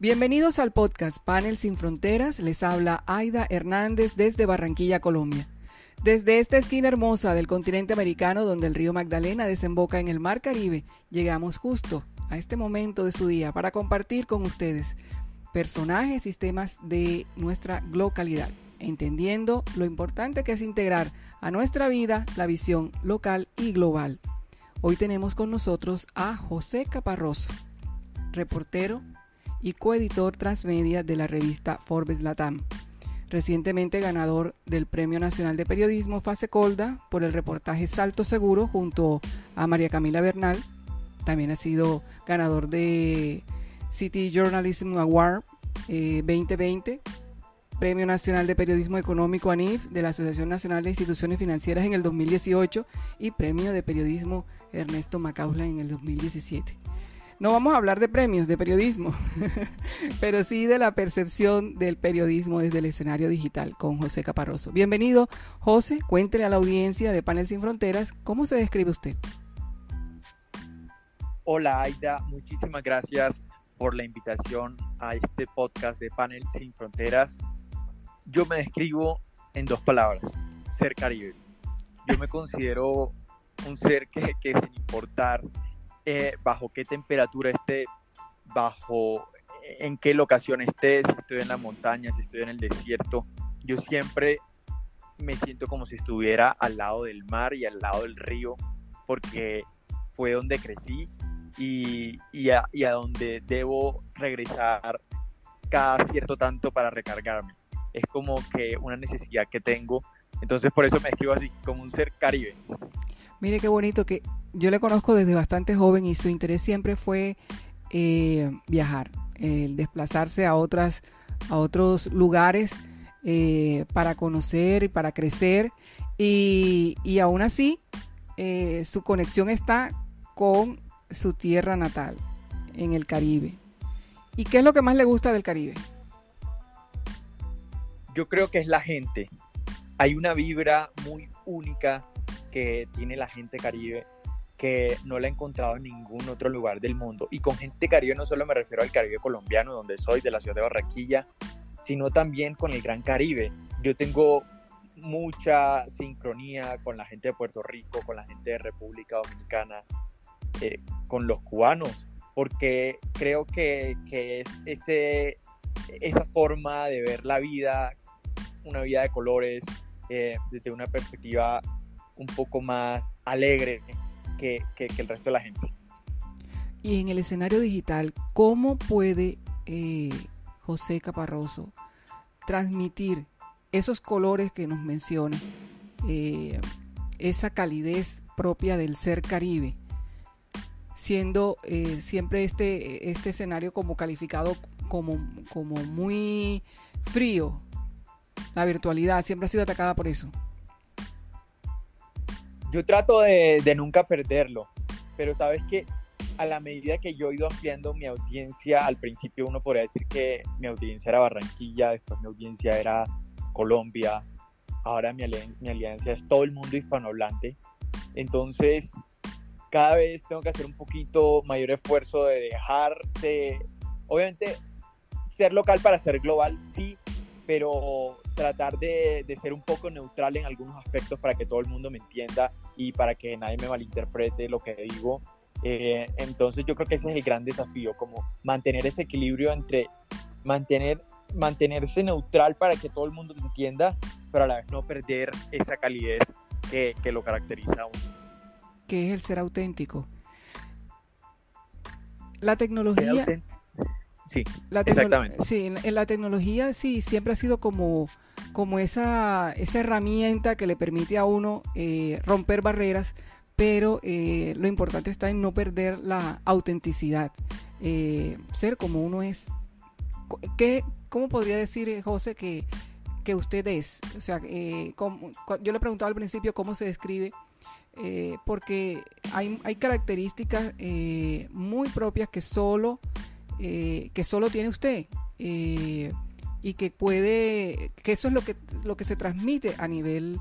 Bienvenidos al podcast Panel Sin Fronteras. Les habla Aida Hernández desde Barranquilla, Colombia. Desde esta esquina hermosa del continente americano donde el río Magdalena desemboca en el Mar Caribe, llegamos justo a este momento de su día para compartir con ustedes personajes y temas de nuestra localidad, entendiendo lo importante que es integrar a nuestra vida la visión local y global. Hoy tenemos con nosotros a José Caparroso, reportero y coeditor transmedia de la revista Forbes Latam. Recientemente ganador del Premio Nacional de Periodismo Fase Colda por el reportaje Salto Seguro junto a María Camila Bernal. También ha sido ganador de City Journalism Award 2020, eh, Premio Nacional de Periodismo Económico ANIF de la Asociación Nacional de Instituciones Financieras en el 2018 y Premio de Periodismo Ernesto Macausla en el 2017. No vamos a hablar de premios de periodismo, pero sí de la percepción del periodismo desde el escenario digital con José Caparroso. Bienvenido, José. Cuéntele a la audiencia de Panel Sin Fronteras cómo se describe usted. Hola, Aida. Muchísimas gracias por la invitación a este podcast de Panel Sin Fronteras. Yo me describo en dos palabras, ser caribe. Yo me considero un ser que, que sin importar eh, bajo qué temperatura esté, bajo en qué locación esté, si estoy en la montaña, si estoy en el desierto, yo siempre me siento como si estuviera al lado del mar y al lado del río, porque fue donde crecí y, y, a, y a donde debo regresar cada cierto tanto para recargarme. Es como que una necesidad que tengo, entonces por eso me escribo así, como un ser caribe. Mire qué bonito que yo le conozco desde bastante joven y su interés siempre fue eh, viajar, el desplazarse a otras, a otros lugares eh, para conocer y para crecer. Y, y aún así, eh, su conexión está con su tierra natal, en el Caribe. ¿Y qué es lo que más le gusta del Caribe? Yo creo que es la gente. Hay una vibra muy única que tiene la gente caribe que no la he encontrado en ningún otro lugar del mundo. Y con gente caribe no solo me refiero al Caribe colombiano, donde soy, de la ciudad de Barranquilla, sino también con el Gran Caribe. Yo tengo mucha sincronía con la gente de Puerto Rico, con la gente de República Dominicana, eh, con los cubanos, porque creo que, que es ese, esa forma de ver la vida, una vida de colores, eh, desde una perspectiva un poco más alegre que, el resto de la gente. Y en el escenario digital, ¿cómo puede eh, José Caparroso transmitir esos colores que nos menciona, eh, esa calidez propia del ser caribe, siendo eh, siempre este, este escenario como calificado como, como muy frío? La virtualidad siempre ha sido atacada por eso yo trato de, nunca perderlo, pero sabes que a la medida que yo he ido ampliando mi audiencia, al principio uno podría decir que mi audiencia era Barranquilla, después mi audiencia era Colombia, ahora mi, mi alianza es todo el mundo hispanohablante. Entonces, cada vez tengo que hacer un poquito mayor esfuerzo de dejar de, obviamente, ser local para ser global, sí, pero tratar de, ser un poco neutral en algunos aspectos para que todo el mundo me entienda y para que nadie me malinterprete lo que digo. Eh, entonces yo creo que ese es el gran desafío, como mantener ese equilibrio entre mantener, mantenerse neutral para que todo el mundo me entienda, pero a la vez no perder esa calidez que, que lo caracteriza a uno. Que es el ser auténtico. La tecnología... Sí, exactamente. Sí, en, la tecnología sí, siempre ha sido como, como esa, esa herramienta que le permite a uno eh, romper barreras, pero eh, lo importante está en no perder la autenticidad, eh, ser como uno es. ¿Qué, ¿Cómo podría decir, José, que, que usted es? O sea, yo le preguntaba al principio cómo se describe. porque hay, hay características muy propias que solo eh, que solo tiene usted eh, y que puede, que eso es lo que, lo que se transmite a nivel,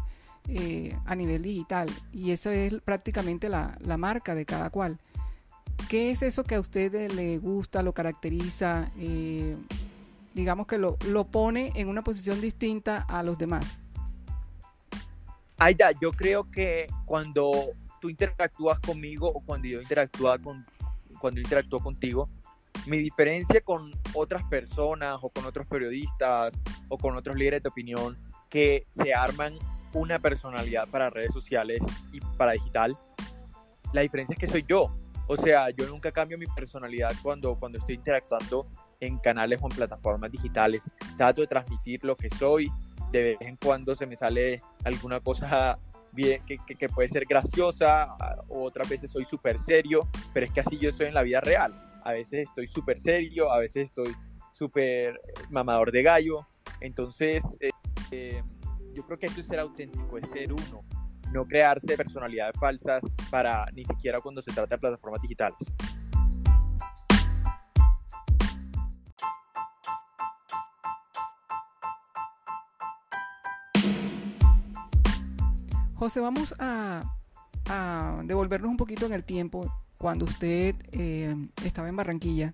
eh, a nivel digital y esa es prácticamente la, marca de cada cual. ¿Qué es eso que a usted le gusta, lo caracteriza, digamos que lo, lo pone en una posición distinta a los demás? Aida, yo creo que cuando tú interactúas conmigo o cuando yo interactúa con, cuando interactúo contigo, mi diferencia con otras personas o con otros periodistas o con otros líderes de opinión que se arman una personalidad para redes sociales y para digital, la diferencia es que soy yo. O sea, yo nunca cambio mi personalidad cuando, cuando estoy interactuando en canales o en plataformas digitales. Trato de transmitir lo que soy. De vez en cuando se me sale alguna cosa bien, que, que, puede ser graciosa, otras veces soy súper serio, pero es que así yo soy en la vida real. A veces estoy súper serio, a veces estoy súper mamador de gallo. Entonces, eh, eh, yo creo que esto es ser auténtico, es ser uno, no crearse personalidades falsas para ni siquiera cuando se trata de plataformas digitales. José, vamos a, devolvernos un poquito en el tiempo cuando usted eh, estaba en Barranquilla.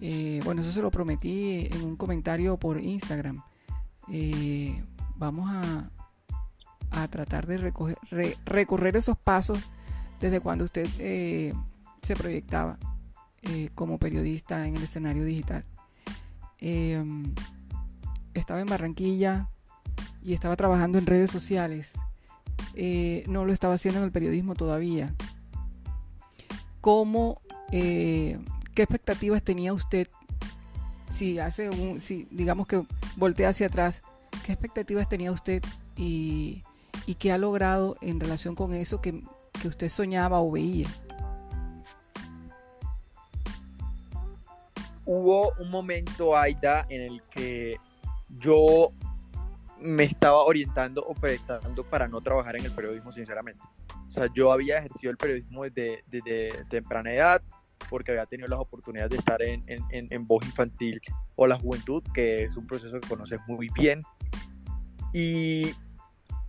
Eh, bueno, eso se lo prometí en un comentario por Instagram. Eh, vamos a, tratar de recorrer esos pasos desde cuando usted se proyectaba como periodista en el escenario digital. estaba en Barranquilla y estaba trabajando en redes sociales no lo estaba haciendo en el periodismo todavía. ¿Cómo, eh, qué expectativas tenía usted si hace un, si digamos que voltea hacia atrás, qué expectativas tenía usted y, y qué ha logrado en relación con eso que, que usted soñaba o veía? Hubo un momento, Aida, en el que yo me estaba orientando o proyectando para no trabajar en el periodismo, sinceramente. O sea, yo había ejercido el periodismo desde, desde temprana edad, porque había tenido las oportunidades de estar en, en, en, voz infantil o la juventud, que es un proceso que conoces muy bien. Y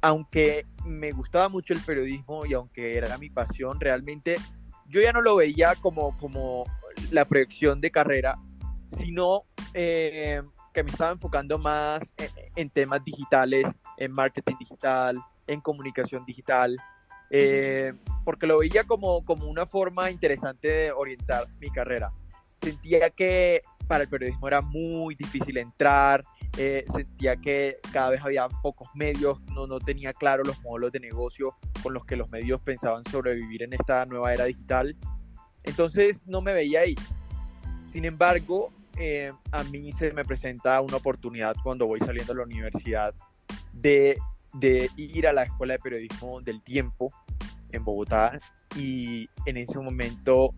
aunque me gustaba mucho el periodismo y aunque era mi pasión, realmente yo ya no lo veía como, como la proyección de carrera, sino eh, que me estaba enfocando más en, temas digitales, en marketing digital, en comunicación digital, eh, porque lo veía como, como una forma interesante de orientar mi carrera. Sentía que para el periodismo era muy difícil entrar, eh, sentía que cada vez había pocos medios, no, no tenía claro los modelos de negocio con los que los medios pensaban sobrevivir en esta nueva era digital. Entonces no me veía ahí. Sin embargo, eh, a mí se me presenta una oportunidad cuando voy saliendo de la universidad de, de, ir a la Escuela de Periodismo del Tiempo en Bogotá y en ese momento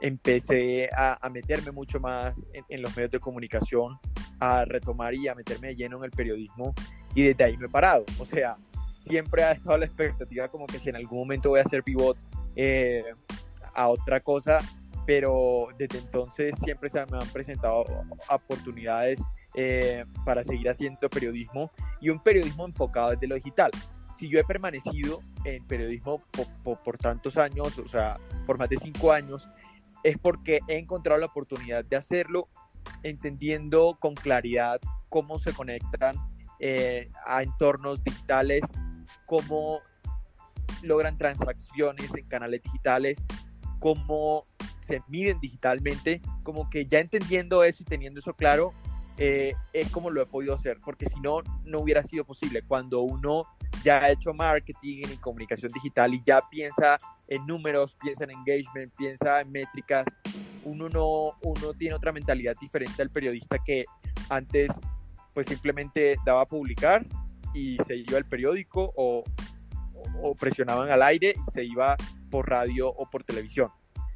empecé a, meterme mucho más en, en, los medios de comunicación, a retomar y a meterme de lleno en el periodismo y desde ahí me he parado. O sea, siempre ha estado la expectativa como que si en algún momento voy a hacer pivot eh, a otra cosa, pero desde entonces siempre se me han presentado oportunidades eh, para seguir haciendo periodismo y un periodismo enfocado desde lo digital. Si yo he permanecido en periodismo por, tantos años, o sea, por más de cinco años, es porque he encontrado la oportunidad de hacerlo entendiendo con claridad cómo se conectan eh, a entornos digitales, cómo logran transacciones en canales digitales, cómo se miden digitalmente, como que ya entendiendo eso y teniendo eso claro, eh, es como lo he podido hacer, porque si no, no hubiera sido posible. Cuando uno ya ha hecho marketing y comunicación digital y ya piensa en números, piensa en engagement, piensa en métricas, uno no, uno tiene otra mentalidad diferente al periodista que antes pues simplemente daba a publicar y se iba al periódico o, o presionaban al aire y se iba por radio o por televisión.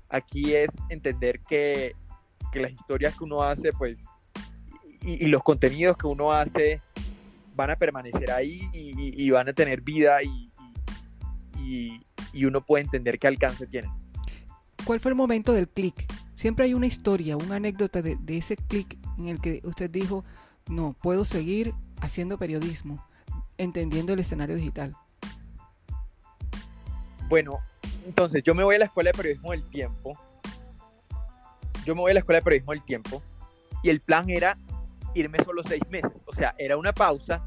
Aquí es entender que, las historias que uno hace, pues, y, los contenidos que uno hace van a permanecer ahí y, van a tener vida y, uno puede entender qué alcance tienen. ¿Cuál fue el momento del clic? Siempre hay una historia, una anécdota de, de ese clic en el que usted dijo, no, puedo seguir haciendo periodismo, entendiendo el escenario digital. Bueno, entonces yo me voy a la escuela de periodismo del tiempo yo me voy a la escuela de periodismo del tiempo y el plan era irme solo seis meses. O sea, era una pausa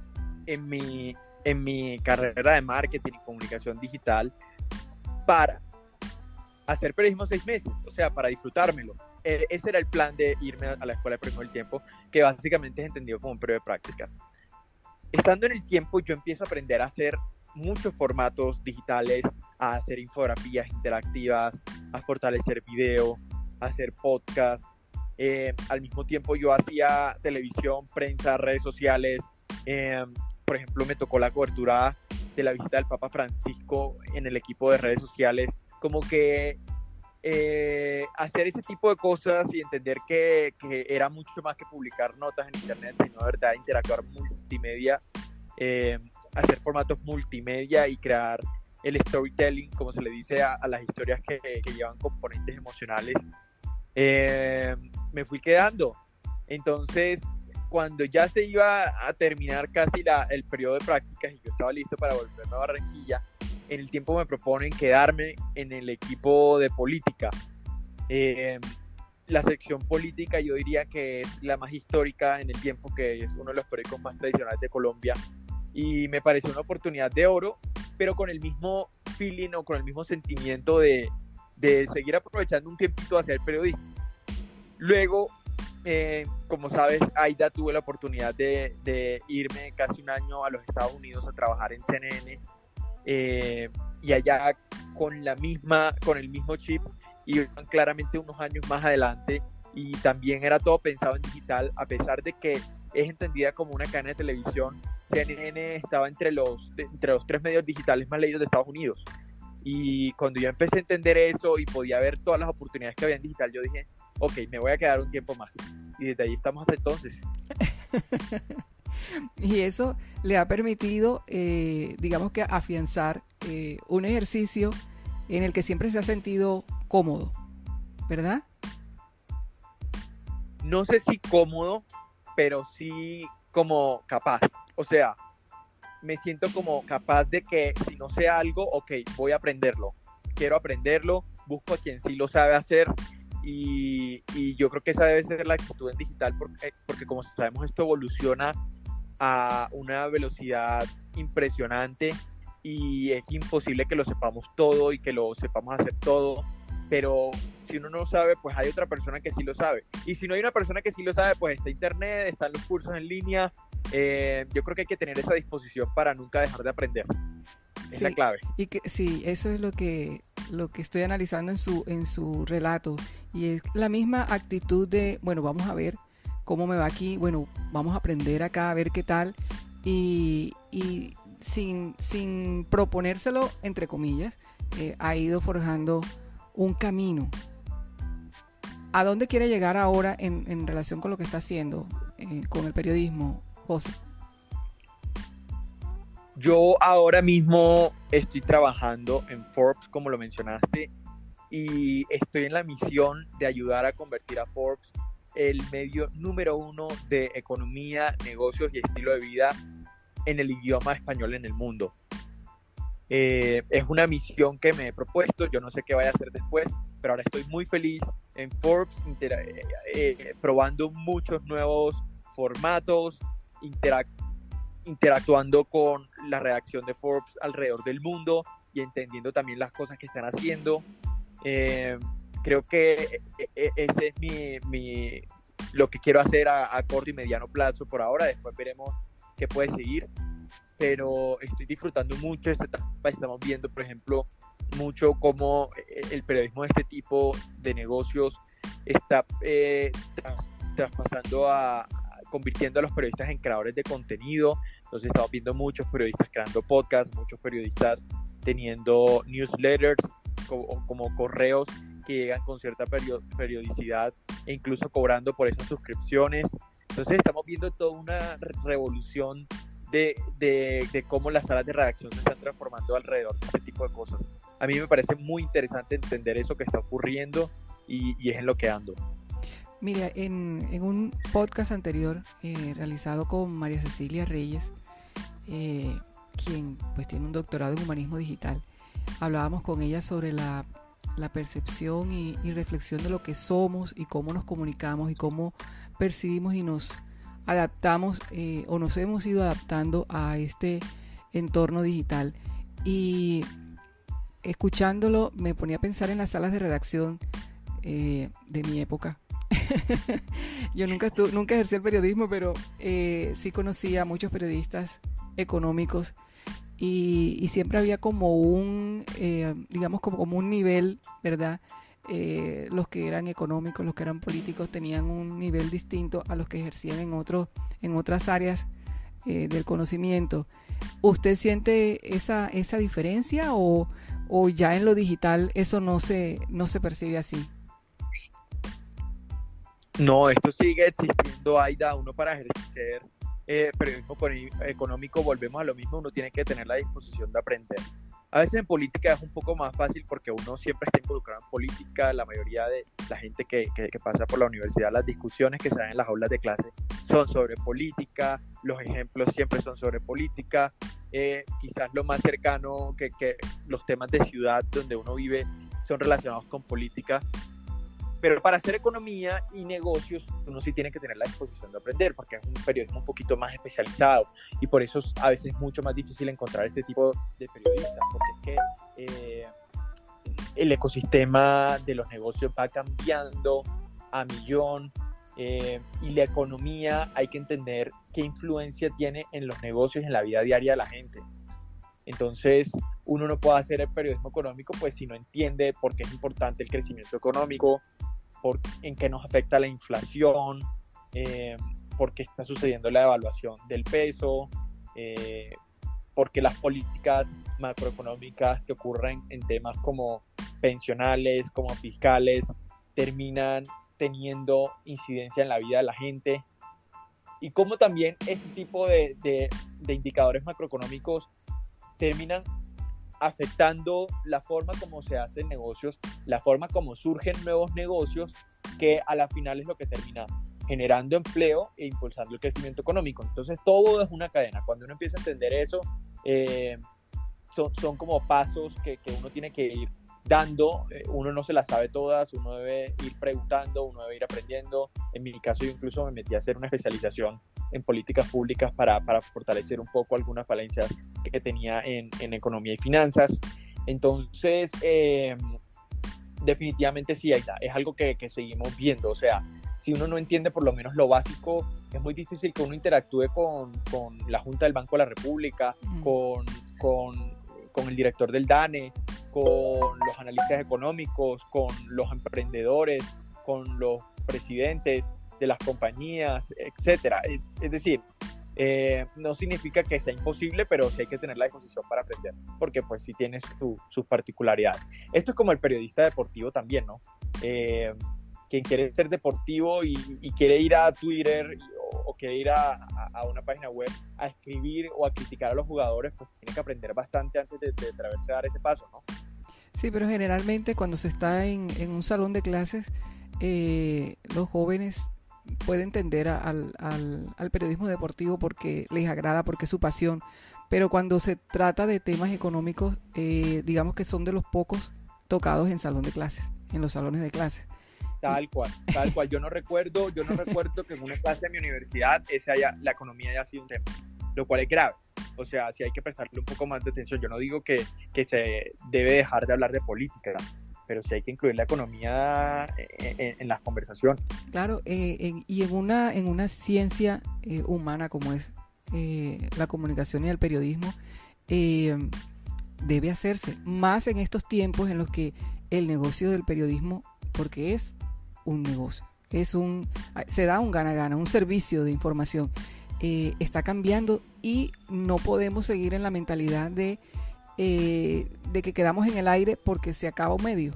en mi, en mi carrera de marketing y comunicación digital para hacer periodismo seis meses, o sea, para disfrutármelo. E, ese era el plan de irme a la escuela de periodismo del tiempo, que básicamente es entendido como un periodo de prácticas. Estando en el tiempo, yo empiezo a aprender a hacer muchos formatos digitales, a hacer infografías interactivas, a fortalecer video, a hacer podcast. Eh, al mismo tiempo yo hacía televisión, prensa, redes sociales. Eh, por ejemplo, me tocó la cobertura de la visita del Papa Francisco en el equipo de redes sociales. Como que eh, hacer ese tipo de cosas y entender que, que, era mucho más que publicar notas en internet, sino de verdad interactuar multimedia, hacer formatos multimedia y crear el storytelling, como se le dice a, las historias que, que, llevan componentes emocionales, eh, me fui quedando. Entonces, cuando ya se iba a terminar casi la, el periodo de prácticas y yo estaba listo para volverme a Barranquilla, en el tiempo me proponen quedarme en el equipo de política. Eh, la sección política yo diría que es la más histórica en el tiempo, que es uno de los periódicos más tradicionales de Colombia y me pareció una oportunidad de oro, pero con el mismo feeling o con el mismo sentimiento de, de seguir aprovechando un tiempito hacia el periodismo. Luego, eh, como sabes, Aida tuve la oportunidad de, de, irme casi un año a los Estados Unidos a trabajar en CNN eh, y allá con la misma, con el mismo chip y claramente unos años más adelante y también era todo pensado en digital a pesar de que es entendida como una cadena de televisión CNN estaba entre los, entre los tres medios digitales más leídos de Estados Unidos. Y cuando yo empecé a entender eso y podía ver todas las oportunidades que había en digital, yo dije, ok, me voy a quedar un tiempo más. Y desde ahí estamos hasta entonces. y eso le ha permitido, eh, digamos que, afianzar eh, un ejercicio en el que siempre se ha sentido cómodo, ¿verdad? No sé si cómodo, pero sí como capaz. O sea, me siento como capaz de que si no sé algo, ok, voy a aprenderlo. Quiero aprenderlo, busco a quien sí lo sabe hacer y, yo creo que esa debe ser la actitud en digital porque, porque como sabemos esto evoluciona a una velocidad impresionante y es imposible que lo sepamos todo y que lo sepamos hacer todo pero si uno no sabe, pues hay otra persona que sí lo sabe. Y si no hay una persona que sí lo sabe, pues está internet, están los cursos en línea. Eh, yo creo que hay que tener esa disposición para nunca dejar de aprender. Es la clave. Y que sí, eso es lo que lo que estoy analizando en su en su relato y es la misma actitud de, bueno, vamos a ver cómo me va aquí, bueno, vamos a aprender acá a ver qué tal y, y sin, sin proponérselo entre comillas, eh, ha ido forjando un camino. ¿A dónde quiere llegar ahora en, relación con lo que está haciendo eh, con el periodismo, José? Yo ahora mismo estoy trabajando en Forbes, como lo mencionaste, y estoy en la misión de ayudar a convertir a Forbes el medio número uno de economía, negocios y estilo de vida en el idioma español en el mundo. Eh, es una misión que me he propuesto, yo no sé qué vaya a hacer después, pero ahora estoy muy feliz en Forbes, eh, eh, probando muchos nuevos formatos, interactuando con la redacción de Forbes alrededor del mundo y entendiendo también las cosas que están haciendo. creo que ese es mi, lo que quiero hacer a, a corto y mediano plazo por ahora, después veremos qué puede seguir pero estoy disfrutando mucho esta etapa. Estamos viendo, por ejemplo, mucho cómo eh, el periodismo de este tipo de negocios está eh, traspasando a, convirtiendo a los periodistas en creadores de contenido. Entonces estamos viendo muchos periodistas creando podcasts, muchos periodistas teniendo newsletters como, correos que llegan con cierta periodicidad e incluso cobrando por esas suscripciones. Entonces estamos viendo toda una revolución de, de, cómo las salas de redacción se están transformando alrededor de este tipo de cosas. A mí me parece muy interesante entender eso que está ocurriendo y, y es en lo que ando. Mira, en, en un podcast anterior eh, realizado con María Cecilia Reyes, eh, quien pues tiene un doctorado en humanismo digital, hablábamos con ella sobre la la percepción y, reflexión de lo que somos y cómo nos comunicamos y cómo percibimos y nos adaptamos eh, o nos hemos ido adaptando a este entorno digital. Y escuchándolo me ponía a pensar en las salas de redacción eh, de mi época. Yo nunca, nunca ejercí el periodismo, pero eh, sí conocía a muchos periodistas económicos y, siempre había como un, eh, digamos, como, un nivel, ¿verdad? los que eran económicos, los que eran políticos tenían un nivel distinto a los que ejercían en, otros en otras áreas del conocimiento. ¿Usted siente esa, esa diferencia o, o ya en lo digital eso no se, no se percibe así? No, esto sigue existiendo, Aida. Uno para ejercer eh, periodismo económico, volvemos a lo mismo, uno tiene que tener la disposición de aprender. A veces en política es un poco más fácil porque uno siempre está involucrado en política, la mayoría de la gente que, pasa por la universidad, las discusiones que se dan en las aulas de clase son sobre política, los ejemplos siempre son sobre política, eh, quizás lo más cercano que, los temas de ciudad donde uno vive son relacionados con política. Pero para hacer economía y negocios, uno sí tiene que tener la disposición de aprender, porque es un periodismo un poquito más especializado y por eso es a veces mucho más difícil encontrar este tipo de periodistas, porque es que eh, el ecosistema de los negocios va cambiando a millón, eh, y la economía hay que entender qué influencia tiene en los negocios en la vida diaria de la gente. Entonces, uno no puede hacer el periodismo económico pues si no entiende por qué es importante el crecimiento económico, por, en qué nos afecta la inflación, eh, por qué está sucediendo la devaluación del peso, eh, porque las políticas macroeconómicas que ocurren en temas como pensionales, como fiscales, terminan teniendo incidencia en la vida de la gente. Y cómo también este tipo de, de, indicadores macroeconómicos terminan afectando la forma como se hacen negocios, la forma como surgen nuevos negocios, que a la final es lo que termina generando empleo e impulsando el crecimiento económico. Entonces todo es una cadena. Cuando uno empieza a entender eso, eh, son, como pasos que, que, uno tiene que ir dando, eh, uno no se las sabe todas, uno debe ir preguntando, uno debe ir aprendiendo. En mi caso yo incluso me metí a hacer una especialización en políticas públicas para, para fortalecer un poco algunas falencias que tenía en, en economía y finanzas. Entonces, eh, definitivamente sí, es algo que, que, seguimos viendo. O sea, si uno no entiende por lo menos lo básico, es muy difícil que uno interactúe con, con la Junta del Banco de la República, con, con, con el director del DANE, con los analistas económicos, con los emprendedores, con los presidentes de las compañías, etcétera. Es, decir, eh, no significa que sea imposible, pero sí hay que tener la disposición para aprender, porque pues sí tiene sus particularidades. Esto es como el periodista deportivo también, ¿no? Eh, quien quiere ser deportivo y, quiere ir a Twitter o, quiere ir a, una página web a escribir o a criticar a los jugadores, pues tiene que aprender bastante antes de, de a dar ese paso, ¿no? Sí, pero generalmente cuando se está en, un salón de clases, eh, los jóvenes pueden entender al, periodismo deportivo porque les agrada, porque es su pasión. Pero cuando se trata de temas económicos, eh, digamos que son de los pocos tocados en salón de clases, en los salones de clases. Tal cual, tal cual. Yo no recuerdo, yo no recuerdo que en una clase de mi universidad esa haya, la economía haya sido un tema, lo cual es grave. O sea, sí hay que prestarle un poco más de atención. Yo no digo que, que se debe dejar de hablar de política, pero sí hay que incluir la economía en, las conversaciones. Claro, eh, y en una, en una ciencia eh, humana como es eh, la comunicación y el periodismo, debe hacerse, más en estos tiempos en los que el negocio del periodismo, porque es un negocio, es un, se da un gana-gana, un servicio de información eh, está cambiando y no podemos seguir en la mentalidad de, eh, de que quedamos en el aire porque se acaba un medio.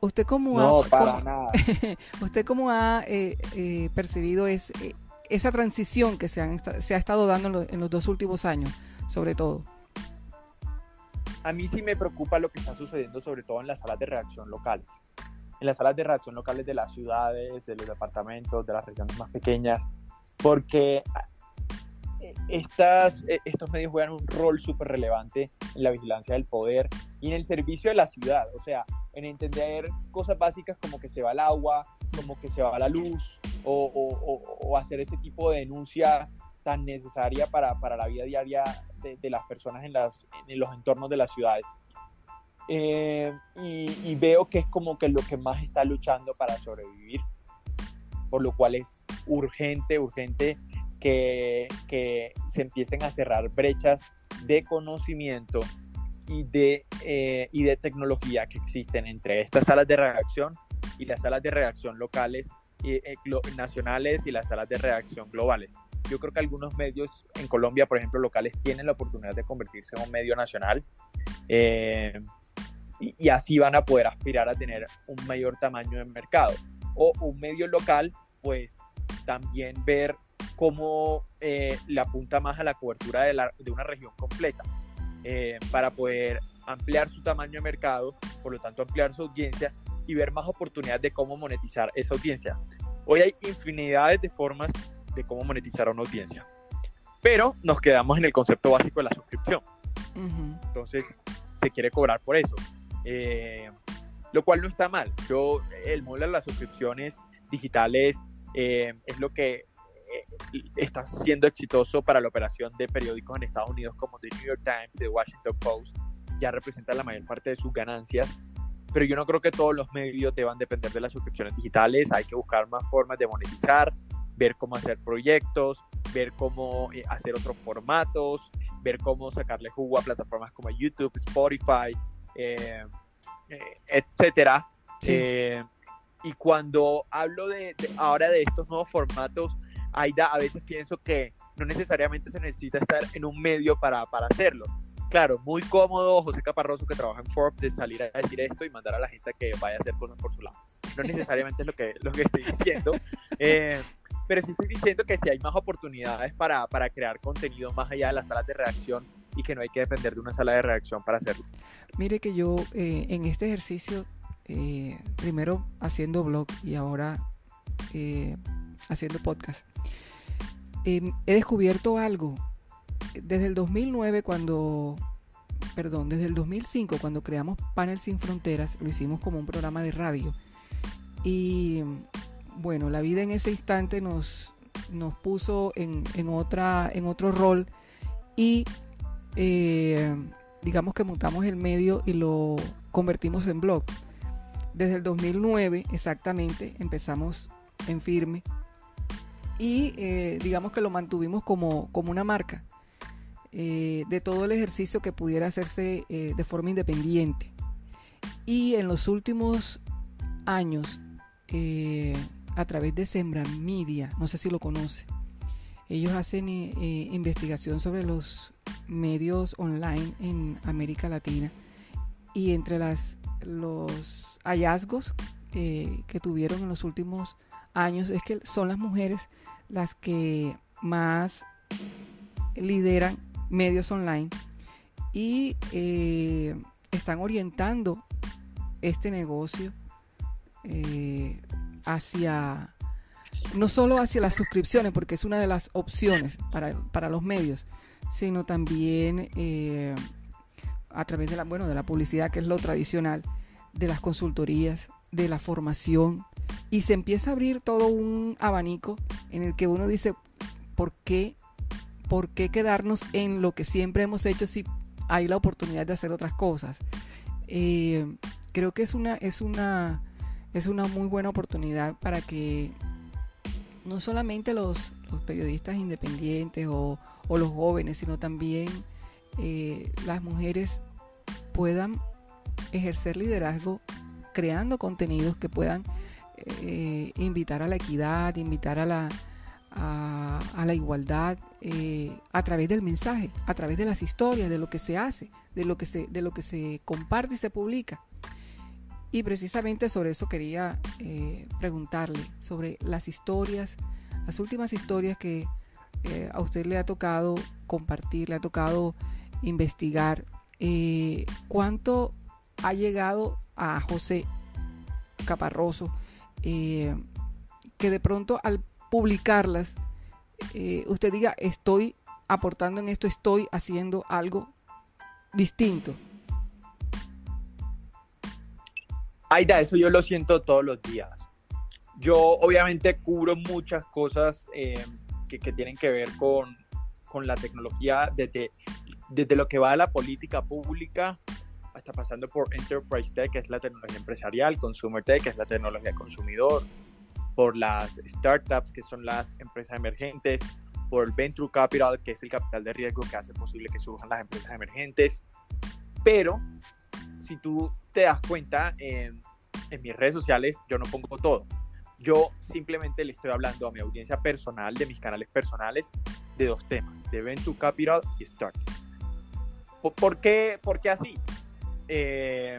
¿Usted cómo no, ha, para nada. ¿usted cómo ha eh, percibido es, esa transición que se, han, se ha estado dando en, los dos últimos años, sobre todo? A mí sí me preocupa lo que está sucediendo, sobre todo en las salas de reacción locales. En las salas de reacción locales de las ciudades, de los departamentos, de las regiones más pequeñas, porque eh, eh, estos medios juegan un rol súper relevante en la vigilancia del poder y en el servicio de la ciudad, o sea, en entender cosas básicas como que se va el agua, como que se va la luz, o, hacer ese tipo de denuncia tan necesaria para, la vida diaria de, las personas en, los entornos de las ciudades. Eh, y, veo que es como que lo que más está luchando para sobrevivir, por lo cual es urgente, urgente que, que se empiecen a cerrar brechas de conocimiento y de, eh, y de tecnología que existen entre estas salas de redacción y las salas de redacción locales, y, eh, nacionales y las salas de redacción globales. Yo creo que algunos medios en Colombia, por ejemplo, locales, tienen la oportunidad de convertirse en un medio nacional. Eh, y, así van a poder aspirar a tener un mayor tamaño de mercado. O un medio local, pues también ver cómo eh, le apunta más a la cobertura de, de una región completa eh, para poder ampliar su tamaño de mercado, por lo tanto ampliar su audiencia y ver más oportunidades de cómo monetizar esa audiencia. Hoy hay infinidades de formas de cómo monetizar una audiencia, pero nos quedamos en el concepto básico de la suscripción. Entonces, se quiere cobrar por eso. Eh, lo cual no está mal. Yo, el modelo de las suscripciones digitales eh, es lo que está siendo exitoso para la operación de periódicos en Estados Unidos como The New York Times, The Washington Post, ya representa la mayor parte de sus ganancias. Pero yo no creo que todos los medios deban depender de las suscripciones digitales. Hay que buscar más formas de monetizar, ver cómo hacer proyectos, ver cómo hacer otros formatos, ver cómo sacarle jugo a plataformas como YouTube, Spotify, eh, eh, etcétera. Eh, y cuando hablo de, ahora de estos nuevos formatos, Aida, a veces pienso que no necesariamente se necesita estar en un medio para, para hacerlo. Claro, muy cómodo José Caparroso que trabaja en Forbes de salir a decir esto y mandar a la gente a que vaya a hacer cosas por su lado. No necesariamente es lo que, lo que estoy diciendo, pero sí estoy diciendo que si hay más oportunidades para, para crear contenido más allá de las salas de reacción y que no hay que depender de una sala de reacción para hacerlo. Mire que yo eh, en este ejercicio, eh, primero haciendo blog y ahora eh, haciendo podcast, em, he descubierto algo. Desde el 2009, cuando, perdón, desde el 2005, cuando creamos Panel Sin Fronteras, lo hicimos como un programa de radio. Y bueno, la vida en ese instante nos, nos puso en, en, otra, en otro rol y eh, digamos que montamos el medio y lo convertimos en blog. Desde el 2009 exactamente empezamos en firme y eh, digamos que lo mantuvimos como, como una marca eh, de todo el ejercicio que pudiera hacerse de forma independiente. Y en los últimos años, a través de Sembra Media, no sé si lo conoce, ellos hacen investigación sobre los medios online en América Latina y entre las, los hallazgos eh, que tuvieron en los últimos años es que son las mujeres las que más lideran medios online y eh, están orientando este negocio eh, hacia no solo hacia las suscripciones porque es una de las opciones para, para los medios sino también eh, a través de la, bueno, de la publicidad, que es lo tradicional, de las consultorías, de la formación, y se empieza a abrir todo un abanico en el que uno dice, ¿por qué, por qué quedarnos en lo que siempre hemos hecho si hay la oportunidad de hacer otras cosas? Eh, creo que es una, es una, es una muy buena oportunidad para que no solamente los, periodistas independientes o, o los jóvenes, sino también eh, las mujeres puedan ejercer liderazgo creando contenidos que puedan eh, invitar a la equidad, invitar a la, a, la igualdad eh, a través del mensaje, a través de las historias, de lo que se hace, de lo que se, de lo que se comparte y se publica. Y precisamente sobre eso quería preguntarle, sobre las historias, las últimas historias que eh, a usted le ha tocado compartir, le ha tocado investigar, eh, cuánto ha llegado a José Caparroso, eh, que de pronto al publicarlas, usted diga, estoy aportando en esto, estoy haciendo algo distinto? Aida, eso yo lo siento todos los días. Yo obviamente cubro muchas cosas eh, que, tienen que ver con, con la tecnología desde, desde lo que va a la política pública hasta pasando por Enterprise Tech, que es la tecnología empresarial, Consumer Tech, que es la tecnología consumidor, por las startups, que son las empresas emergentes, por el Venture Capital, que es el capital de riesgo que hace posible que surjan las empresas emergentes. Pero si tú te das cuenta, en, en mis redes sociales yo no pongo todo. Yo simplemente le estoy hablando a mi audiencia personal, de mis canales personales, de dos temas, de Venture Capital y Startups. ¿Por qué, ¿Por qué así? Eh,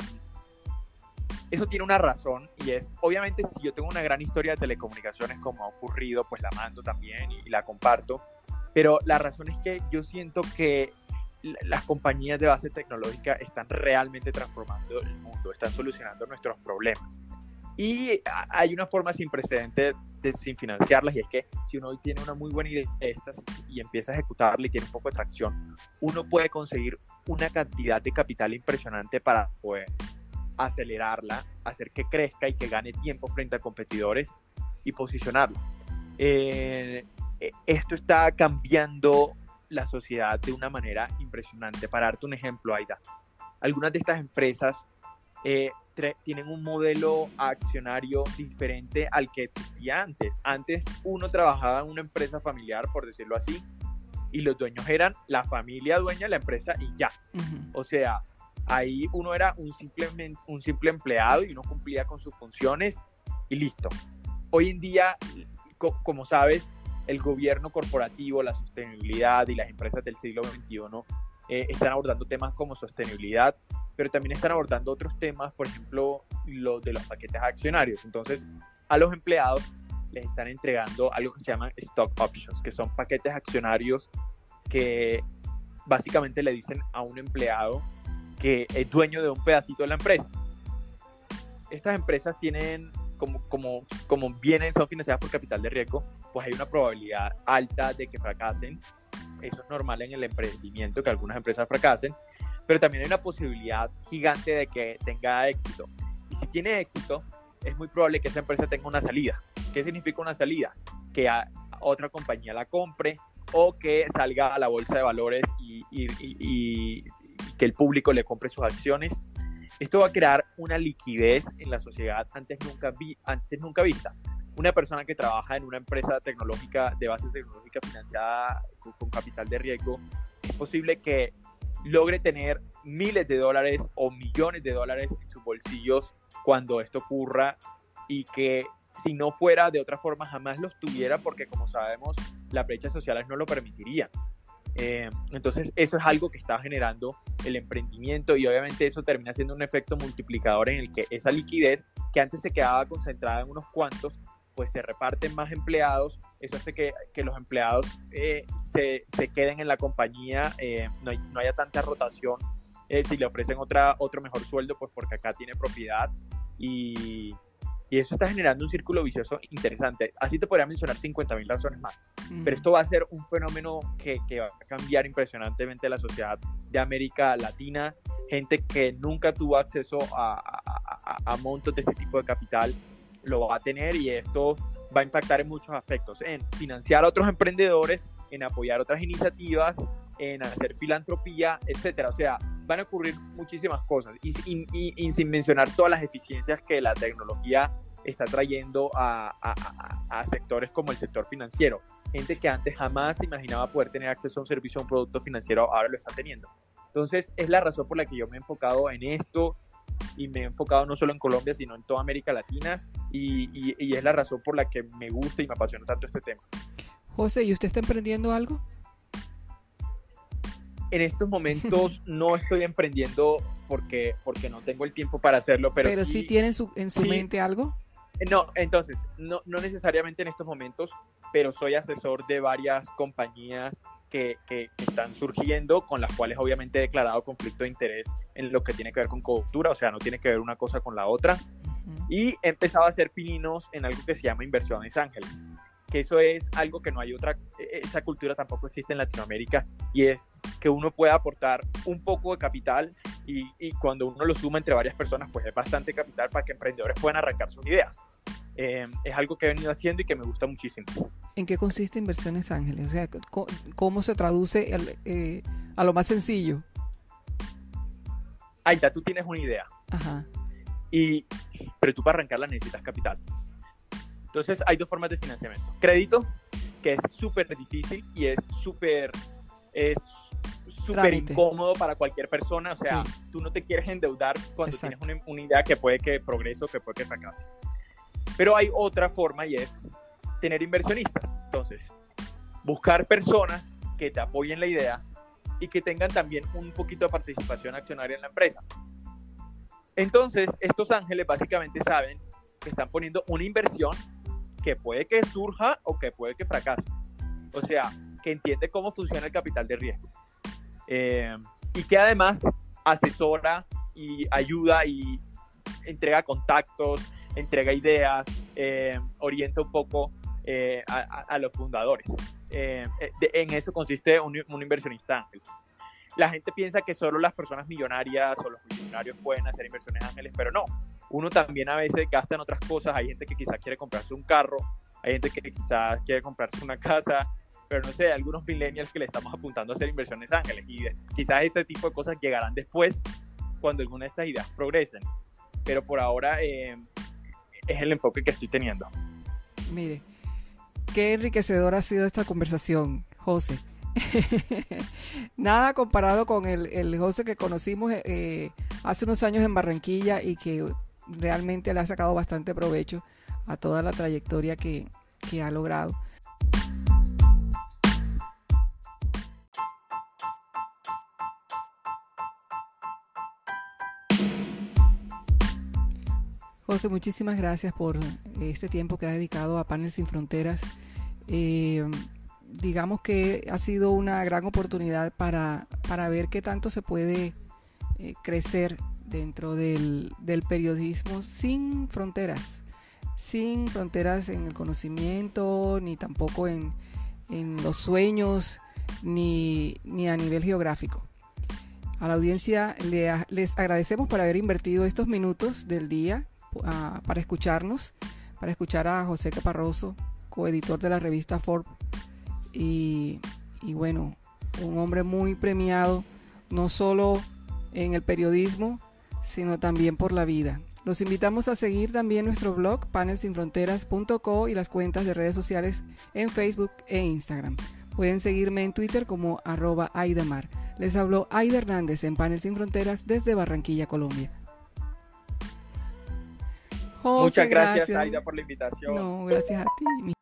eso tiene una razón y es, obviamente, si yo tengo una gran historia de telecomunicaciones como ha ocurrido, pues la mando también y, la comparto. Pero la razón es que yo siento que las compañías de base tecnológica están realmente transformando el mundo, están solucionando nuestros problemas. Y hay una forma sin precedente de, sin financiarlas y es que si uno hoy tiene una muy buena idea de estas y empieza a ejecutarla y tiene un poco de tracción, uno puede conseguir una cantidad de capital impresionante para poder acelerarla, hacer que crezca y que gane tiempo frente a competidores y posicionarla. Eh, esto está cambiando la sociedad de una manera impresionante. Para darte un ejemplo, Aida, algunas de estas empresas eh, tienen un modelo accionario diferente al que existía antes. Antes uno trabajaba en una empresa familiar, por decirlo así, y los dueños eran la familia dueña de la empresa y ya. O sea, ahí uno era un simple, un simple empleado y uno cumplía con sus funciones y listo. Hoy en día, como sabes, el gobierno corporativo, la sostenibilidad y las empresas del siglo XXI eh, están abordando temas como sostenibilidad, pero también están abordando otros temas, por ejemplo, los de los paquetes accionarios. Entonces, a los empleados les están entregando algo que se llama stock options, que son paquetes accionarios que básicamente le dicen a un empleado que es dueño de un pedacito de la empresa. Estas empresas tienen, como, como, como vienen, son financiadas por capital de riesgo, pues hay una probabilidad alta de que fracasen. Eso es normal en el emprendimiento, que algunas empresas fracasen, pero también hay una posibilidad gigante de que tenga éxito. Y si tiene éxito, es muy probable que esa empresa tenga una salida. ¿Qué significa una salida? Que otra compañía la compre o que salga a la bolsa de valores y, que el público le compre sus acciones. Esto va a crear una liquidez en la sociedad antes nunca, vi, antes nunca vista. Una persona que trabaja en una empresa tecnológica de base tecnológica financiada con capital de riesgo, es posible que logre tener miles de dólares o millones de dólares en sus bolsillos cuando esto ocurra y que si no fuera de otra forma jamás los tuviera porque como sabemos las brechas sociales no lo permitirían. Eh, entonces eso es algo que está generando el emprendimiento y obviamente eso termina siendo un efecto multiplicador en el que esa liquidez que antes se quedaba concentrada en unos cuantos, pues se reparten más empleados, eso hace que, que los empleados eh, se, se, queden en la compañía, eh, no, no, haya tanta rotación, si le ofrecen otra, otro mejor sueldo, pues porque acá tiene propiedad y, y eso está generando un círculo vicioso interesante. Así te podría mencionar 50.000 razones más. Pero esto va a ser un fenómeno que, que, va a cambiar impresionantemente la sociedad de América Latina. Gente que nunca tuvo acceso a, a, a, montos de este tipo de capital lo va a tener y esto va a impactar en muchos aspectos, en financiar a otros emprendedores, en apoyar otras iniciativas, en hacer filantropía, etcétera. O sea, van a ocurrir muchísimas cosas y, y, y, sin mencionar todas las eficiencias que la tecnología está trayendo a, a, a, sectores como el sector financiero. Gente que antes jamás imaginaba poder tener acceso a un servicio o un producto financiero, ahora lo está teniendo. Entonces, es la razón por la que yo me he enfocado en esto y me he enfocado no solo en Colombia, sino en toda América Latina y, y es la razón por la que me gusta y me apasiona tanto este tema. José, ¿y usted está emprendiendo algo? En estos momentos no estoy emprendiendo porque, porque no tengo el tiempo para hacerlo, pero, pero sí, tiene su, en su mente algo. No, entonces, no, no necesariamente en estos momentos, pero soy asesor de varias compañías que, que, están surgiendo, con las cuales obviamente he declarado conflicto de interés en lo que tiene que ver con cobertura, o sea, no tiene que ver una cosa con la otra. Y he empezado a hacer pininos en algo que se llama inversiones ángeles, que eso es algo que no hay otra, e, esa cultura tampoco existe en Latinoamérica, y es que uno puede aportar un poco de capital y, y, cuando uno lo suma entre varias personas, pues es bastante capital para que emprendedores puedan arrancar sus ideas. Eh, es algo que he venido haciendo y que me gusta muchísimo. ¿En qué consiste Inversiones Ángeles? O sea, ¿cómo se traduce eh, a lo más sencillo? Ya tú tienes una idea. Ajá. Y, pero tú para arrancarla necesitas capital. Entonces hay dos formas de financiamiento. Crédito, que es súper difícil y es súper es súper incómodo para cualquier persona. O sea, tú no te quieres endeudar cuando tienes una, una, idea que puede que progrese o que puede que fracase. Pero hay otra forma y es tener inversionistas. Entonces, buscar personas que te apoyen la idea y que tengan también un poquito de participación accionaria en la empresa. Entonces, estos ángeles básicamente saben que están poniendo una inversión que puede que surja o que puede que fracase. O sea, que entiende cómo funciona el capital de riesgo. Eh, y que además asesora y ayuda y entrega contactos, entrega ideas, eh, orienta un poco eh, a, los fundadores. Eh, en eso consiste un, un, inversionista ángel. La gente piensa que solo las personas millonarias o los millonarios pueden hacer inversiones ángeles, pero no. Uno también a veces gasta en otras cosas. Hay gente que quizás quiere comprarse un carro, hay gente que quizás quiere comprarse una casa, pero no sé, algunos millennials que le estamos apuntando a hacer inversiones ángeles. Y quizás ese tipo de cosas llegarán después cuando alguna de estas ideas progresen. Pero por ahora eh, es el enfoque que estoy teniendo. Mire, qué enriquecedora ha sido esta conversación, José. Nada comparado con el, José que conocimos eh, hace unos años en Barranquilla y que realmente le ha sacado bastante provecho a toda la trayectoria que ha logrado. José, muchísimas gracias por este tiempo que ha dedicado a Panel Sin Fronteras. Eh, digamos que ha sido una gran oportunidad para, ver qué tanto se puede eh, crecer dentro del, periodismo sin fronteras, sin fronteras en el conocimiento, ni tampoco en, los sueños, ni, ni, a nivel geográfico. A la audiencia les agradecemos por haber invertido estos minutos del día para escucharnos, para escuchar a José Caparroso, coeditor de la revista Forbes. Y, bueno, un hombre muy premiado, no solo en el periodismo, sino también por la vida. Los invitamos a seguir también nuestro blog panelsinfronteras.co y las cuentas de redes sociales en Facebook e Instagram. Pueden seguirme en Twitter como arroba Aidamar. Les habló Aida Hernández en Panel Sin Fronteras desde Barranquilla, Colombia. Muchas gracias, Aida, por la invitación. No, gracias a ti.